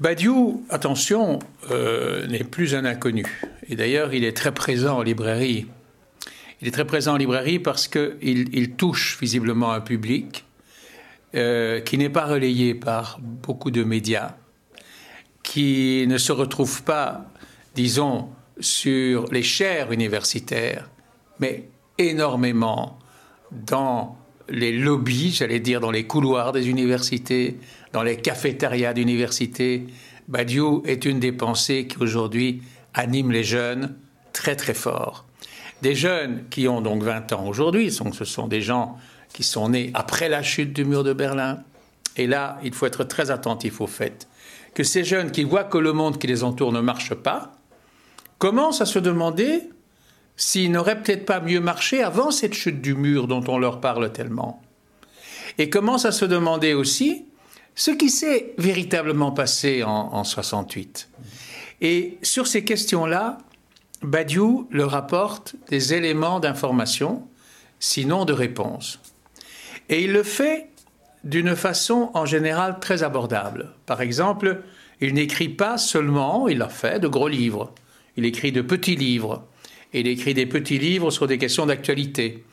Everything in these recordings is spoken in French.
Badiou, attention, euh, n'est plus un inconnu. Et d'ailleurs, il est très présent en librairie. Il est très présent en librairie parce qu'il il touche visiblement un public euh, qui n'est pas relayé par beaucoup de médias, qui ne se retrouve pas, disons, sur les chaires universitaires, mais énormément dans les lobbies, j'allais dire dans les couloirs des universités, dans les cafétérias d'universités. Badiou est une des pensées qui aujourd'hui anime les jeunes très très fort. Des jeunes qui ont donc 20 ans aujourd'hui, ce sont des gens qui sont nés après la chute du mur de Berlin. Et là, il faut être très attentif au fait que ces jeunes qui voient que le monde qui les entoure ne marche pas, commencent à se demander s'il n'aurait peut-être pas mieux marché avant cette chute du mur dont on leur parle tellement. Et commencent à se demander aussi ce qui s'est véritablement passé en, en 68. Et sur ces questions-là, Badiou leur apporte des éléments d'information, sinon de réponse. Et il le fait d'une façon en général très abordable. Par exemple, il n'écrit pas seulement, il a fait de gros livres, il écrit de petits livres, il écrit des petits livres sur des questions d'actualité.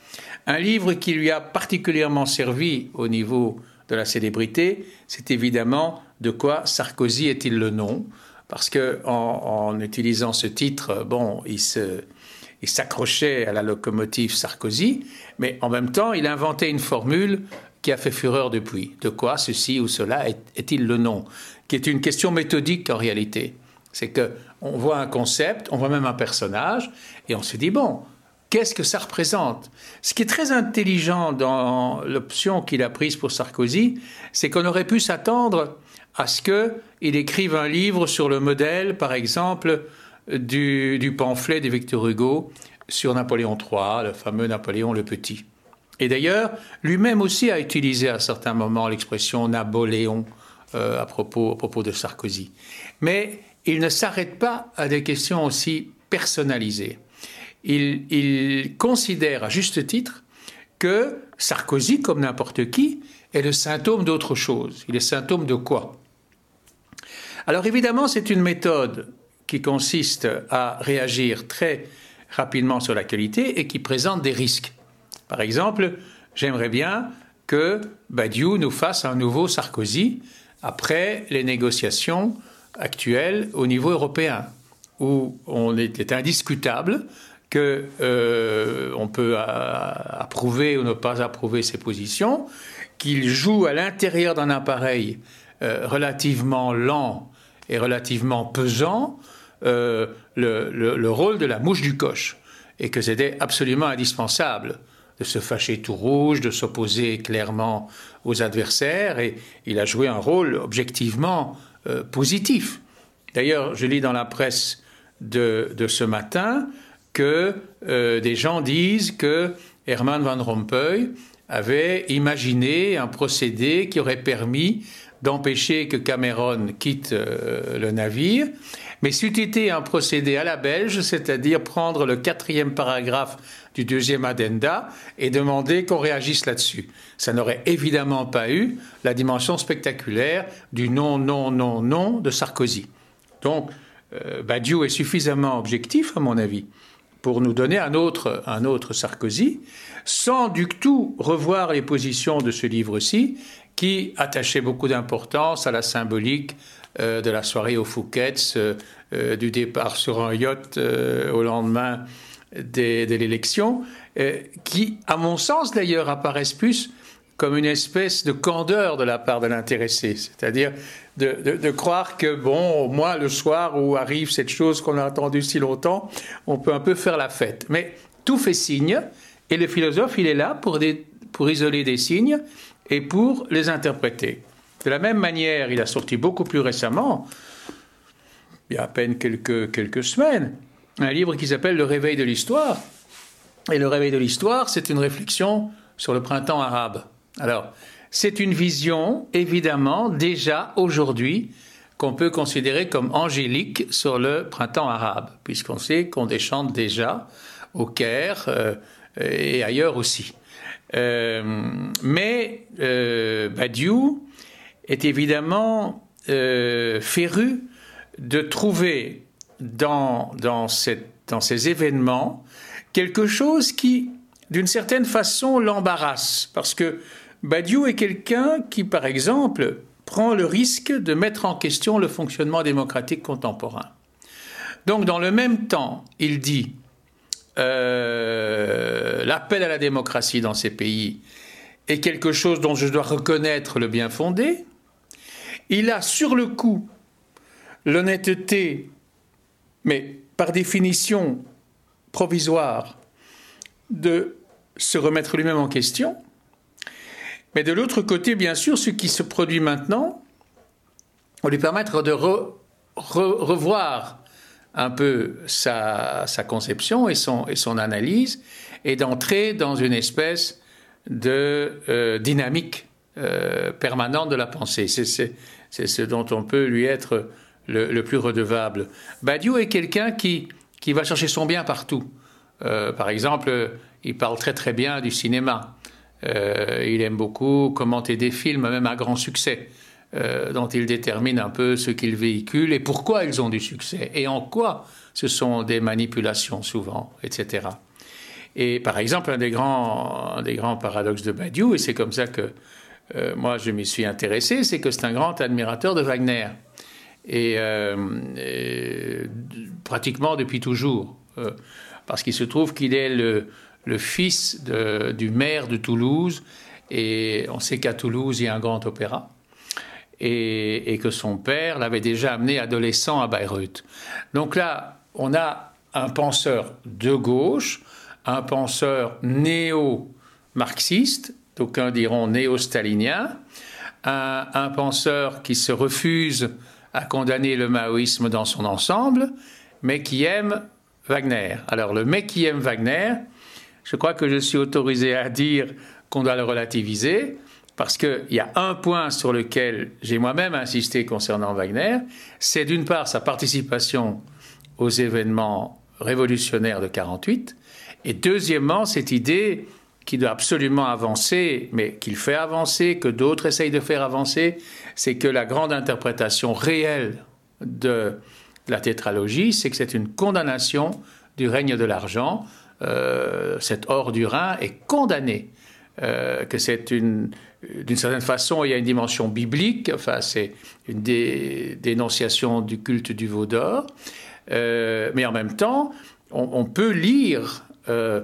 Un livre qui lui a particulièrement servi au niveau de la célébrité, c'est évidemment de quoi Sarkozy est-il le nom? Parce que en, utilisant ce titre, bon, il il s'accrochait à la locomotive Sarkozy, mais en même temps, il inventait une formule qui a fait fureur depuis. De quoi ceci ou cela est-il le nom? Qui est une question méthodique en réalité. C'est que on voit un concept, on voit même un personnage, et on se dit bon, qu'est-ce que ça représente? Ce qui est très intelligent dans l'option qu'il a prise pour Sarkozy, c'est qu'on aurait pu s'attendre à ce qu'il écrive un livre sur le modèle, par exemple, du, pamphlet de Victor Hugo sur Napoléon III, le fameux Napoléon le Petit. Et d'ailleurs, lui-même aussi a utilisé à certains moments l'expression Napoléon euh, à, propos, à propos de Sarkozy. Mais il ne s'arrête pas à des questions aussi personnalisées. Il, considère à juste titre que Sarkozy, comme n'importe qui, est le symptôme d'autre chose. Il est symptôme de quoi? Alors évidemment, c'est une méthode qui consiste à réagir très rapidement sur l'actualité et qui présente des risques. Par exemple, j'aimerais bien que Badiou nous fasse un nouveau Sarkozy après les négociations actuelles au niveau européen, où on est, indiscutable que euh, on peut approuver ou ne pas approuver ses positions, qu'il joue à l'intérieur d'un appareil euh, relativement lent et relativement pesant, euh, le, rôle de la mouche du coche et que c'était absolument indispensable de se fâcher tout rouge, de s'opposer clairement aux adversaires, et il a joué un rôle objectivement euh. D'ailleurs, je lis dans la presse de, ce matin que euh, des gens disent que Herman Van Rompuy avait imaginé un procédé qui aurait permis d'empêcher que Cameron quitte le navire mais c'eût été un procédé à la belge, c'est-à-dire prendre le quatrième paragraphe du deuxième addenda et demander qu'on réagisse là-dessus. Ça n'aurait évidemment pas eu la dimension spectaculaire du non, non, non, non de Sarkozy. Donc, euh, Badiou est suffisamment objectif, à mon avis, pour nous donner un autre, un autre Sarkozy, sans du tout revoir les positions de ce livre-ci, qui attachait beaucoup d'importance à la symbolique euh, de la soirée au Fouquet's, euh, euh, du départ sur un yacht au lendemain de, l'élection, qui, à mon sens d'ailleurs, apparaissent plus comme une espèce de candeur de la part de l'intéressé, c'est-à-dire de, croire que, bon, au moins le soir où arrive cette chose qu'on a attendue si longtemps, on peut un peu faire la fête. Mais tout fait signe, et le philosophe, il est là pour, pour isoler des signes et pour les interpréter. De la même manière, il a sorti beaucoup plus récemment, il y a à peine quelques, quelques semaines, un livre qui s'appelle Le réveil de l'histoire. Et le réveil de l'histoire, c'est une réflexion sur le printemps arabe. Alors, c'est une vision, évidemment, déjà aujourd'hui, qu'on peut considérer comme angélique sur le printemps arabe, puisqu'on sait qu'on déchante déjà au Caire euh, et ailleurs aussi. Euh, mais euh, Badiou est évidemment féru de trouver dans, dans ces événements quelque chose qui, d'une certaine façon, l'embarrasse. Parce que Badiou est quelqu'un qui, par exemple, prend le risque de mettre en question le fonctionnement démocratique contemporain. Donc, dans le même temps, il dit euh, l'appel à la démocratie dans ces pays est quelque chose dont je dois reconnaître le bien fondé. Il a sur le coup l'honnêteté, mais par définition provisoire, de se remettre lui-même en question. Mais de l'autre côté, bien sûr, ce qui se produit maintenant, on lui permettre de revoir un peu sa, conception et son, analyse et d'entrer dans une espèce de euh, dynamique euh, permanente de la pensée. C'est ce dont on peut lui être le, plus redevable. Badiou est quelqu'un qui, qui va chercher son bien partout. Euh, par exemple, il parle très très bien du cinéma. Il aime beaucoup commenter des films, même à grand succès. Euh, dont il détermine un peu ce qu'ils véhiculent et pourquoi ils ont du succès et en quoi ce sont des manipulations souvent, etc. Et par exemple, un des grands, des grands paradoxes de Badiou, et c'est comme ça que euh, moi je m'y suis intéressé, c'est que c'est un grand admirateur de Wagner. Et, euh, pratiquement depuis toujours. parce qu'il se trouve qu'il est le, le fils du maire de Toulouse, et on sait qu'à Toulouse, il y a un grand opéra et, que son père l'avait déjà amené adolescent à Bayreuth. Donc là, on a un penseur de gauche, un penseur néo-marxiste, d'aucuns diront néo-stalinien, un, penseur qui se refuse à condamner le maoïsme dans son ensemble, mais qui aime Wagner. Alors le mec qui aime Wagner, je crois que je suis autorisé à dire qu'on doit le relativiser, parce qu'il y a un point sur lequel j'ai moi-même insisté concernant Wagner, c'est d'une part sa participation aux événements révolutionnaires de 48, et deuxièmement cette idée qui doit absolument avancer, mais qu'il fait avancer, que d'autres essayent de faire avancer, c'est que la grande interprétation réelle de la tétralogie, c'est que c'est une condamnation du règne de l'argent. Euh, cet or du Rhin est condamné, euh, que c'est une, d'une certaine façon, il y a une dimension biblique, enfin, c'est une dénonciation du culte du veau d'or, euh, mais en même temps, on, peut lire euh,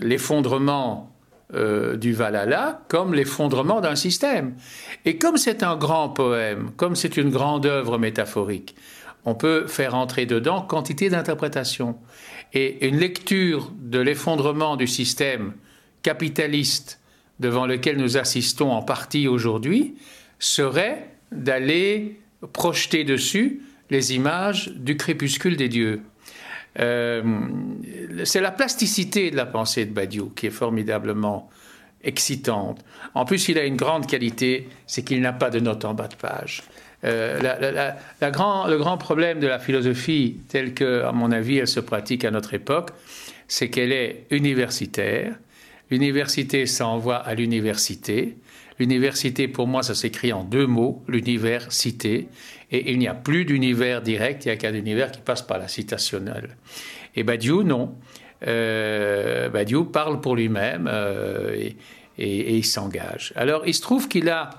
l'effondrement du Valhalla comme l'effondrement d'un système. Et comme c'est un grand poème, comme c'est une grande œuvre métaphorique, on peut faire entrer dedans quantité d'interprétations. Et une lecture de l'effondrement du système capitaliste devant lequel nous assistons en partie aujourd'hui serait d'aller projeter dessus les images du crépuscule des dieux. Euh, c'est la plasticité de la pensée de Badiou qui est formidablement excitante. En plus, il a une grande qualité, c'est qu'il n'a pas de notes en bas de page. Euh, grand, le grand problème de la philosophie, telle que, à mon avis, elle se pratique à notre époque, c'est qu'elle est universitaire, L'université, ça envoie à l'université. L'université, pour moi, ça s'écrit en deux mots, l'université. Et il n'y a plus d'univers direct, il n'y a qu'un univers qui passe par la citationnelle. Et Badiou, non. Euh, Badiou parle pour lui-même euh, et, il s'engage. Alors, il se trouve qu'il a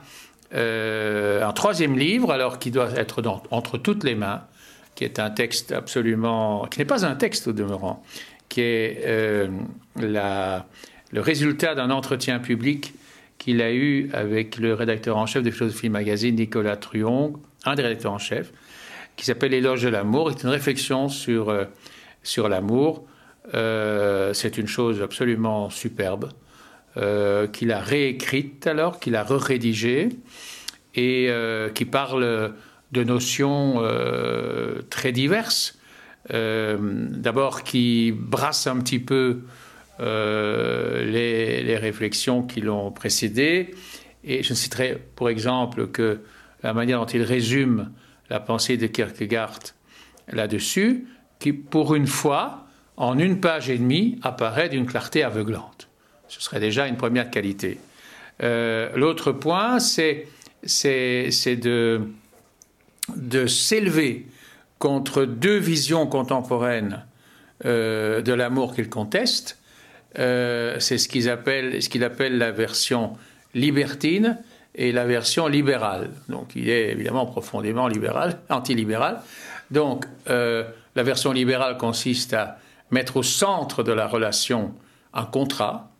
un troisième livre, alors qui doit être entre toutes les mains, qui est un texte absolument, qui n'est pas un texte au demeurant, qui est euh, le résultat d'un entretien public qu'il a eu avec le rédacteur en chef de Philosophie Magazine, Nicolas Truong, un des rédacteurs en chef, qui s'appelle Éloge de l'amour. C'est une réflexion sur, euh, sur l'amour. Euh, c'est une chose absolument superbe euh, qu'il a réécrite alors, qu'il a re-rédigée et qui parle de notions très diverses. D'abord, qui brasse un petit peu euh, les, réflexions qui l'ont précédé. Et je citerai pour exemple que la manière dont il résume la pensée de Kierkegaard là-dessus, qui pour une fois, en une page et demie, apparaît d'une clarté aveuglante. Ce serait déjà une première qualité. Euh, l'autre point, c'est de s'élever contre deux visions contemporaines euh, de l'amour qu'il conteste. Euh, c'est ce qu'il appelle, la version libertine et la version libérale. Donc il est évidemment profondément libéral, antilibéral. Donc la version libérale consiste à mettre au centre de la relation un contrat,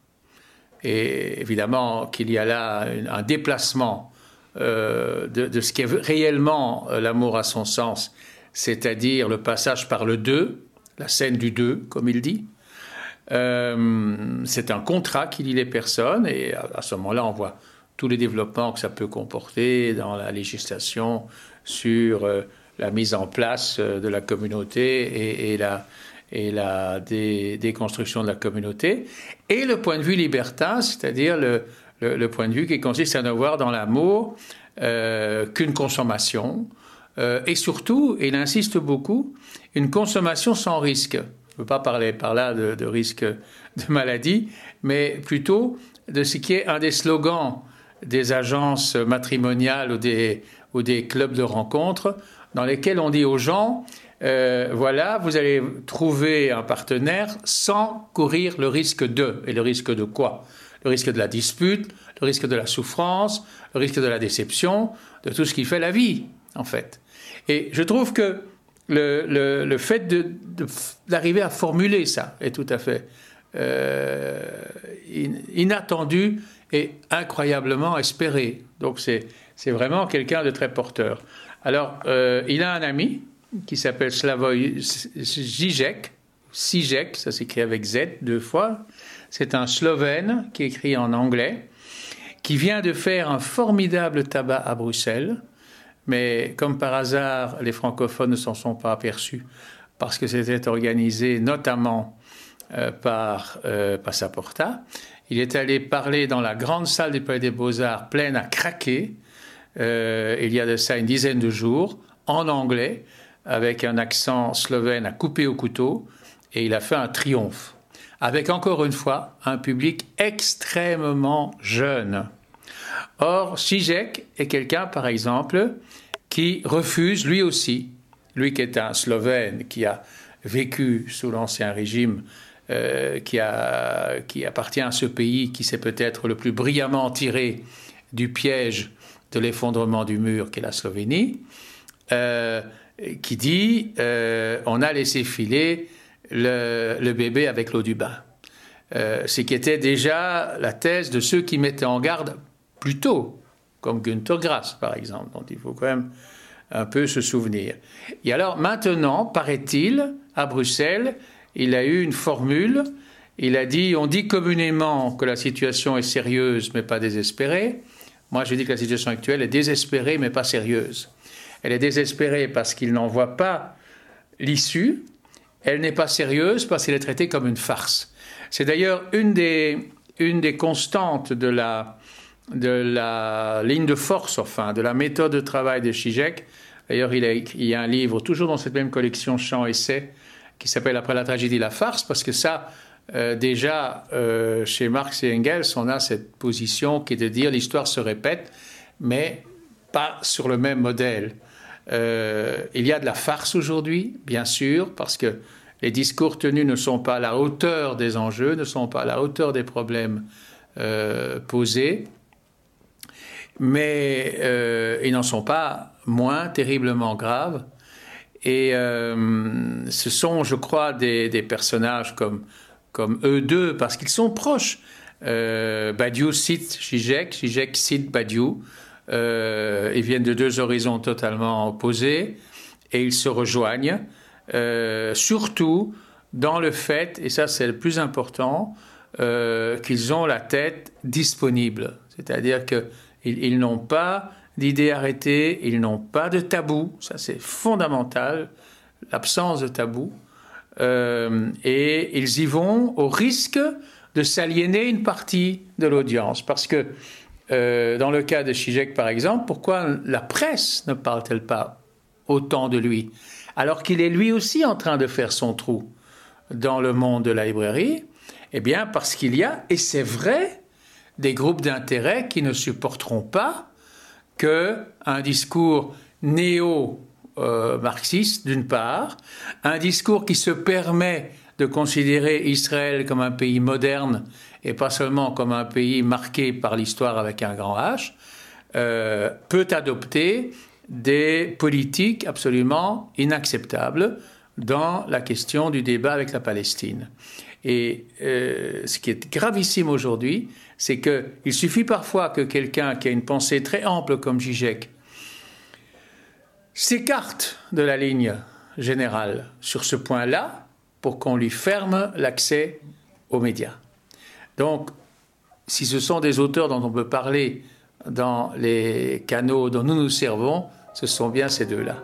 et évidemment qu'il y a là un déplacement de, de, ce qui est réellement l'amour à son sens, c'est-à-dire le passage par le deux, la scène du deux, comme il dit. Euh, c'est un contrat qui lie les personnes et à, ce moment-là, on voit tous les développements que ça peut comporter dans la législation sur euh, la mise en place euh, de la communauté et, la, et la déconstruction de la communauté. Et le point de vue libertin, c'est-à-dire le, point de vue qui consiste à ne voir dans l'amour qu'une consommation, euh, et surtout, il insiste beaucoup, une consommation sans risque. Je ne veux pas parler par là de, risque de maladie, mais plutôt de ce qui est un des slogans des agences matrimoniales ou des clubs de rencontres, dans lesquels on dit aux gens, euh, voilà, vous allez trouver un partenaire sans courir le risque de. Et le risque de quoi? Le risque de la dispute, le risque de la souffrance, le risque de la déception, de tout ce qui fait la vie, en fait. Et je trouve que le, fait d'arriver à formuler ça est tout à fait euh, inattendu et incroyablement espéré. Donc c'est vraiment quelqu'un de très porteur. Alors, euh, il a un ami qui s'appelle Slavoj Zizek, Zizek, ça s'écrit avec Z deux fois. C'est un Slovène qui écrit en anglais, qui vient de faire un formidable tabac à Bruxelles mais comme par hasard, les francophones ne s'en sont pas aperçus parce que c'était organisé notamment euh, par euh, Passaporta. Il est allé parler dans la grande salle du Palais des Beaux-Arts, pleine à craquer, euh, il y a de ça une dizaine de jours, en anglais, avec un accent slovène à couper au couteau, et il a fait un triomphe, avec encore une fois un public extrêmement jeune. Or, Zizek est quelqu'un, par exemple, qui refuse lui aussi, lui qui est un Slovène, qui a vécu sous l'Ancien Régime, euh, qui, appartient à ce pays qui s'est peut-être le plus brillamment tiré du piège de l'effondrement du mur qu'est la Slovénie, euh, qui dit euh, on a laissé filer le, le bébé avec l'eau du bain. ce qui était déjà la thèse de ceux qui mettaient en garde plus tôt comme Günther Grass, par exemple, dont il faut quand même un peu se souvenir. Et alors maintenant, paraît-il, à Bruxelles, il a eu une formule. Il a dit, on dit communément que la situation est sérieuse mais pas désespérée. Moi, je dis que la situation actuelle est désespérée mais pas sérieuse. Elle est désespérée parce qu'il n'en voit pas l'issue. Elle n'est pas sérieuse parce qu'elle est traitée comme une farce. C'est d'ailleurs une des, constantes de la, ligne de force, enfin, de la méthode de travail de Zizek. D'ailleurs, il, y a un livre, toujours dans cette même collection chant-essai, qui s'appelle Après la tragédie, la farce, parce que ça, euh, déjà, euh, chez Marx et Engels, on a cette position qui est de dire l'histoire se répète, mais pas sur le même modèle. Euh, il y a de la farce aujourd'hui, bien sûr, parce que les discours tenus ne sont pas à la hauteur des enjeux, ne sont pas à la hauteur des problèmes posés mais euh, ils n'en sont pas moins terriblement graves. Et euh, ce sont, je crois, des, personnages comme, eux deux, parce qu'ils sont proches. Euh, Badiou cite Zizek, Zizek cite Badiou. Euh, ils viennent de deux horizons totalement opposés et ils se rejoignent, surtout dans le fait, et ça c'est le plus important, qu'ils ont la tête disponible. C'est-à-dire que ils, n'ont pas d'idées arrêtées, ils n'ont pas de tabou, ça c'est fondamental, l'absence de tabou. Euh, et ils y vont au risque de s'aliéner une partie de l'audience. Parce que euh, dans le cas de Zizek, par exemple, pourquoi la presse ne parle-t-elle pas autant de lui Alors qu'il est lui aussi en train de faire son trou dans le monde de la librairie? Eh bien, parce qu'il y a, et c'est vrai, des groupes d'intérêt qui ne supporteront pas que un discours néo-marxiste, d'une part, un discours qui se permet de considérer Israël comme un pays moderne et pas seulement comme un pays marqué par l'histoire avec un grand H, euh, peut adopter des politiques absolument inacceptables dans la question du débat avec la Palestine. Et euh, ce qui est gravissime aujourd'hui, c'est qu'il suffit parfois que quelqu'un qui a une pensée très ample comme Zizek s'écarte de la ligne générale sur ce point-là pour qu'on lui ferme l'accès aux médias. Donc, si ce sont des auteurs dont on peut parler dans les canaux dont nous nous servons, ce sont bien ces deux-là.